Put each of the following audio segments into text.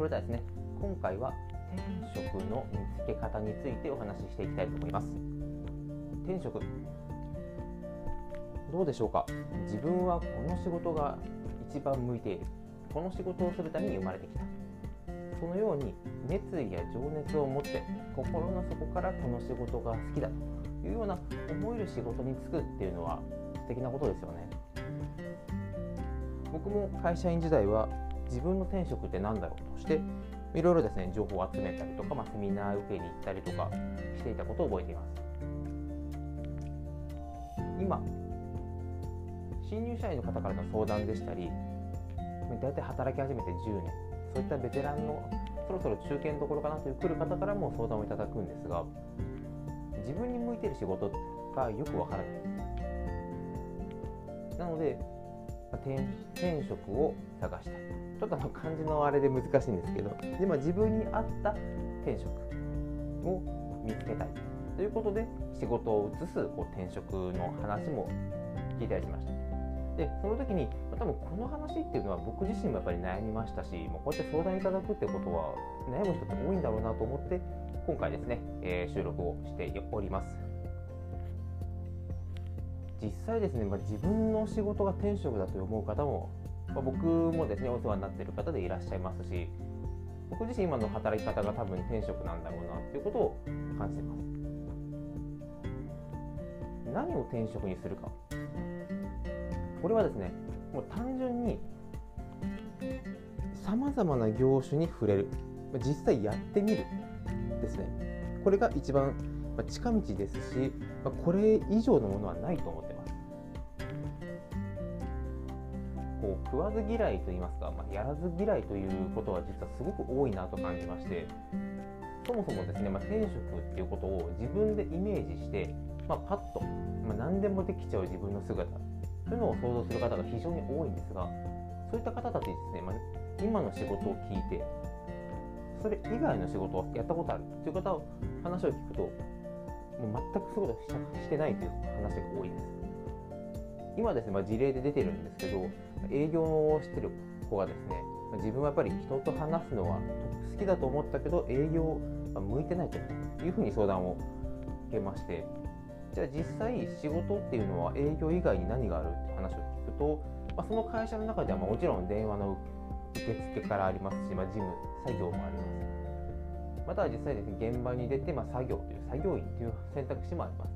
それではですね。今回は転職の見つけ方についてお話ししていきたいと思います。転職どうでしょうか？自分はこの仕事が一番向いている。この仕事をするために生まれてきた。そのように熱意や情熱を持って心の底からこの仕事が好きだ。というような思える仕事に就くっていうのは素敵なことですよね。僕も会社員時代は自分の転職って何だろうとしていろいろですね情報を集めたりとか、まあ、セミナー受けに行ったりとかしていたことを覚えています。今新入社員の方からの相談でしたり大体働き始めて10年そういったベテランのそろそろ中堅どころかなという来る方からも相談をいただくんですが自分に向いている仕事がよくわからない。なので転職を探した。いちょっとあの漢字のあれで難しいんですけどで、まあ、自分に合った転職を見つけたいということで仕事を移すこう転職の話も聞いたりしました。でその時に多分この話っていうのは僕自身もやっぱり悩みましたしもうこうやって相談いただくってことは悩む人って多いんだろうなと思って今回ですね、えー、収録をしております。実際ですね、まあ、自分の仕事が転職だと思う方も、まあ、僕もですねお世話になっている方でいらっしゃいますし僕自身今の働き方が多分転職なんだろうなっていうことを感じてます。何を転職にするか。これはですねもう単純にさまざまな業種に触れる。実際やってみるですね。これが一番近道ですしこれ以上のものはないと思ってます。こう食わず嫌いと言いますか、まあ、やらず嫌いということは実はすごく多いなと感じましてそもそもですね、まあ、転職っていうことを自分でイメージして、まあ、パッと、まあ、何でもできちゃう自分の姿というのを想像する方が非常に多いんですがそういった方たちですね、まあ、今の仕事を聞いてそれ以外の仕事をやったことあるという方を話を聞くともう全くそういうことしてないという話が多いです。今ですね、まあ、事例で出てるんですけど営業をしてる子がですね自分はやっぱり人と話すのは好きだと思ったけど営業は向いてないというふうに相談を受けましてじゃあ実際仕事っていうのは営業以外に何があるって話を聞くと、まあ、その会社の中ではもちろん電話の受付からありますし、まあ、事務作業もあります。または実際ですね現場に出て、まあ、作業という作業員という選択肢もあります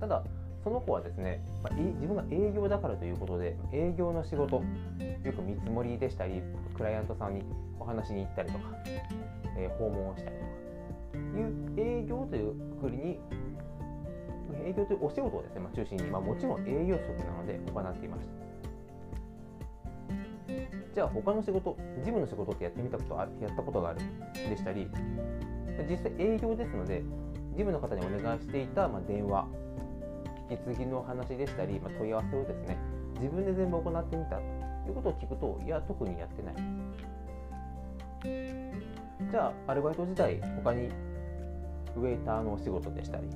ただその子はですね、まあ、自分が営業だからということで営業の仕事よく見積もりでしたりクライアントさんにお話に行ったりとか、えー、訪問をしたりとかいう営業というくくりに営業というお仕事をですね、まあ、中心に、まあ、もちろん営業職なので行っていました。じゃあ他の仕事、事務の仕事ってやってみたことあ、やったことがあるでしたり、実際営業ですので、事務の方にお願いしていた、まあ、電話、引き継ぎの話でしたり、まあ、問い合わせをですね、自分で全部行ってみたということを聞くと、いや、特にやってない。じゃあ、アルバイト時代、他にウェイターのお仕事でしたり、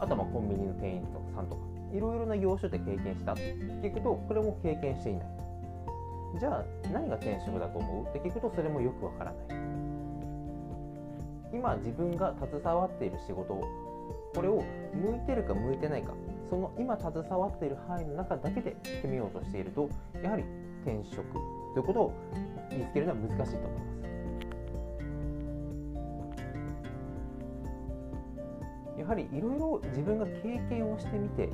あとはまコンビニの店員さんとかいろいろな業種で経験したって聞くとこれも経験していないじゃあ何が転職だと思う？って聞くとそれもよくわからない。今自分が携わっている仕事これを向いてるか向いてないかその今携わっている範囲の中だけで決めようとしているとやはり転職ということを見つけるのは難しいと思います。やはりいろいろ自分が経験をしてみて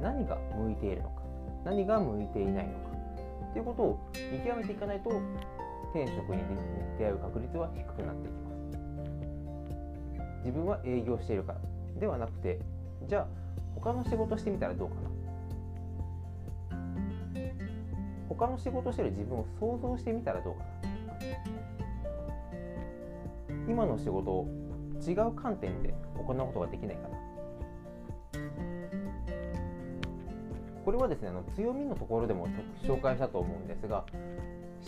何が向いているのか何が向いていないのかということを見極めていかないと転職に出会う確率は低くなっていきます。自分は営業しているからではなくてじゃあ他の仕事してみたらどうかな。他の仕事してる自分を想像してみたらどうかな。今の仕事を違う観点で行うことができないかなこれはですねあの強みのところでも紹介したと思うんですが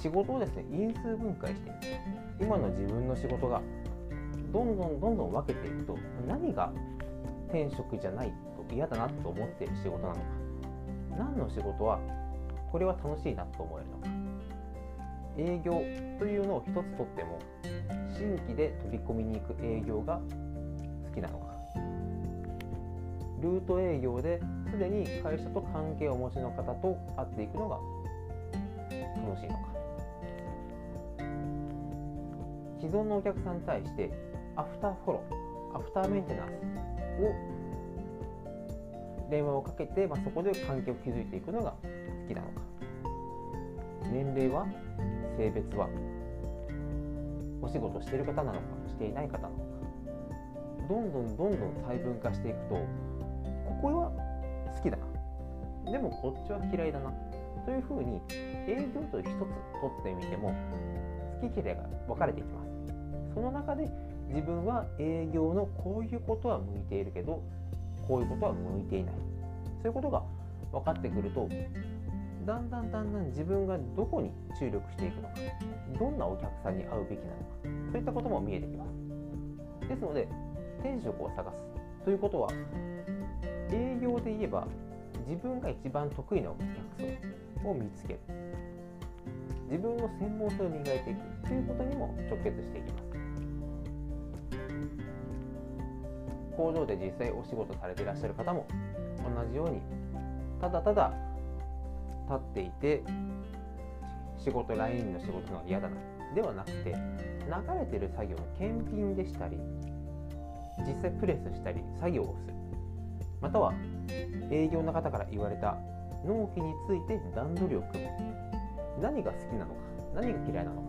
仕事をですね因数分解して今の自分の仕事がどんどんどんどん分けていくと何が転職じゃないと嫌だなと思っている仕事なのか。何の仕事はこれは楽しいなと思えるのか。営業というのを一つとっても新規で飛び込みに行く営業が好きなのか。ルート営業ですでに会社と関係をお持ちの方と会っていくのが楽しいのか。既存のお客さんに対してアフターフォローアフターメンテナンスを電話をかけて、まあ、そこで関係を築いていくのが好きなのか。年齢は性別はお仕事している方なのかしていない方なのか。どんどんどんどん細分化していくとここは好きだな。でもこっちは嫌いだな。というふうに営業という一つ取ってみても好き嫌いが分かれていきます。その中で自分は営業のこういうことは向いているけどこういうことは向いていない。そういうことが分かってくるとだんだんだんだん自分がどこに注力していくのかどんなお客さんに会うべきなのかそういったことも見えてきます。ですので転職を探すということは営業で言えば自分が一番得意なお客層を見つける自分の専門性を磨いていくということにも直結していきます工場で実際お仕事されていらっしゃる方も同じようにただただ立っていて仕事ラインの仕事が嫌だなではなくて流れてる作業の検品でしたり実際プレスしたり作業をするまたは営業の方から言われた納期について段取りを組む。何が好きなのか何が嫌いなのか。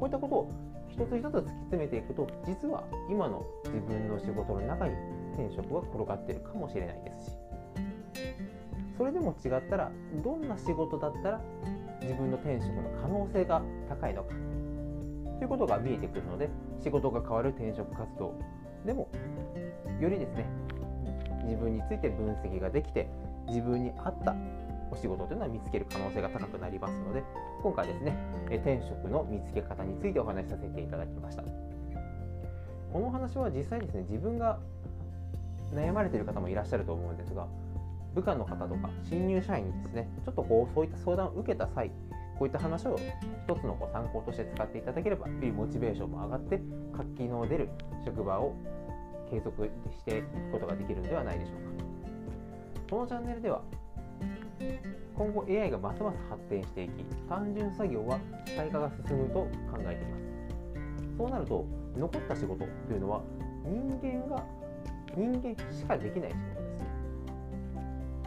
こういったことを一つ一つ突き詰めていくと実は今の自分の仕事の中に転職が転がってるかもしれないですし。それでも違ったらどんな仕事だったら自分の転職の可能性が高いのか。ということが見えてくるので仕事が変わる転職活動でもよりですね自分について分析ができて自分に合ったお仕事というのは見つける可能性が高くなりますので今回ですね転職の見つけ方についてお話しさせていただきました。この話は実際ですね自分が悩まれている方もいらっしゃると思うんですが部下の方とか新入社員にですねちょっとこうそういった相談を受けた際こういった話を一つのこう参考として使っていただければよりモチベーションも上がって活気の出る職場を継続していくことができるのではないでしょうか。このチャンネルでは今後 AI がますます発展していき単純作業は機械化が進むと考えています。そうなると残った仕事というのは人間が人間しかできない仕事です。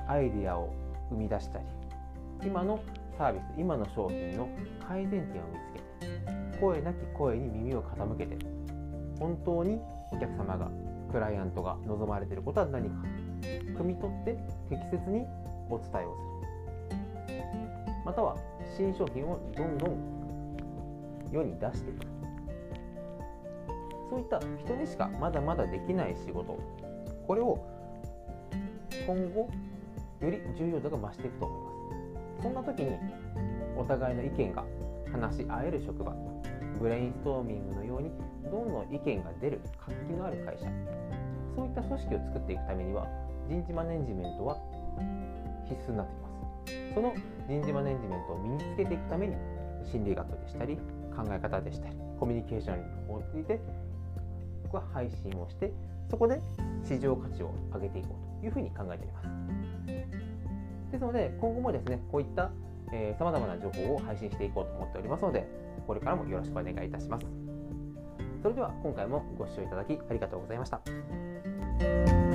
アイデアを生み出したり今のサービス今の商品の改善点を見つけて声なき声に耳を傾けて本当にお客様がクライアントが望まれていることは何か。汲み取って適切にお伝えをする。または新商品をどんどん世に出していく。そういった人にしかまだまだできない仕事。これを今後より重要度が増していくと思います。そんな時にお互いの意見が話し合える職場。ブレインストーミングのようにどんどん意見が出る活気のある会社。そういった組織を作っていくためには人事マネジメントは必須になってきます。その人事マネジメントを身につけていくために心理学でしたり考え方でしたりコミュニケーションについて僕は配信をしてそこで市場価値を上げていこうというふうに考えています。ですので今後もですねこういったさまざまな情報を配信していこうと思っておりますのでこれからもよろしくお願いいたします。それでは今回もご視聴いただきありがとうございました。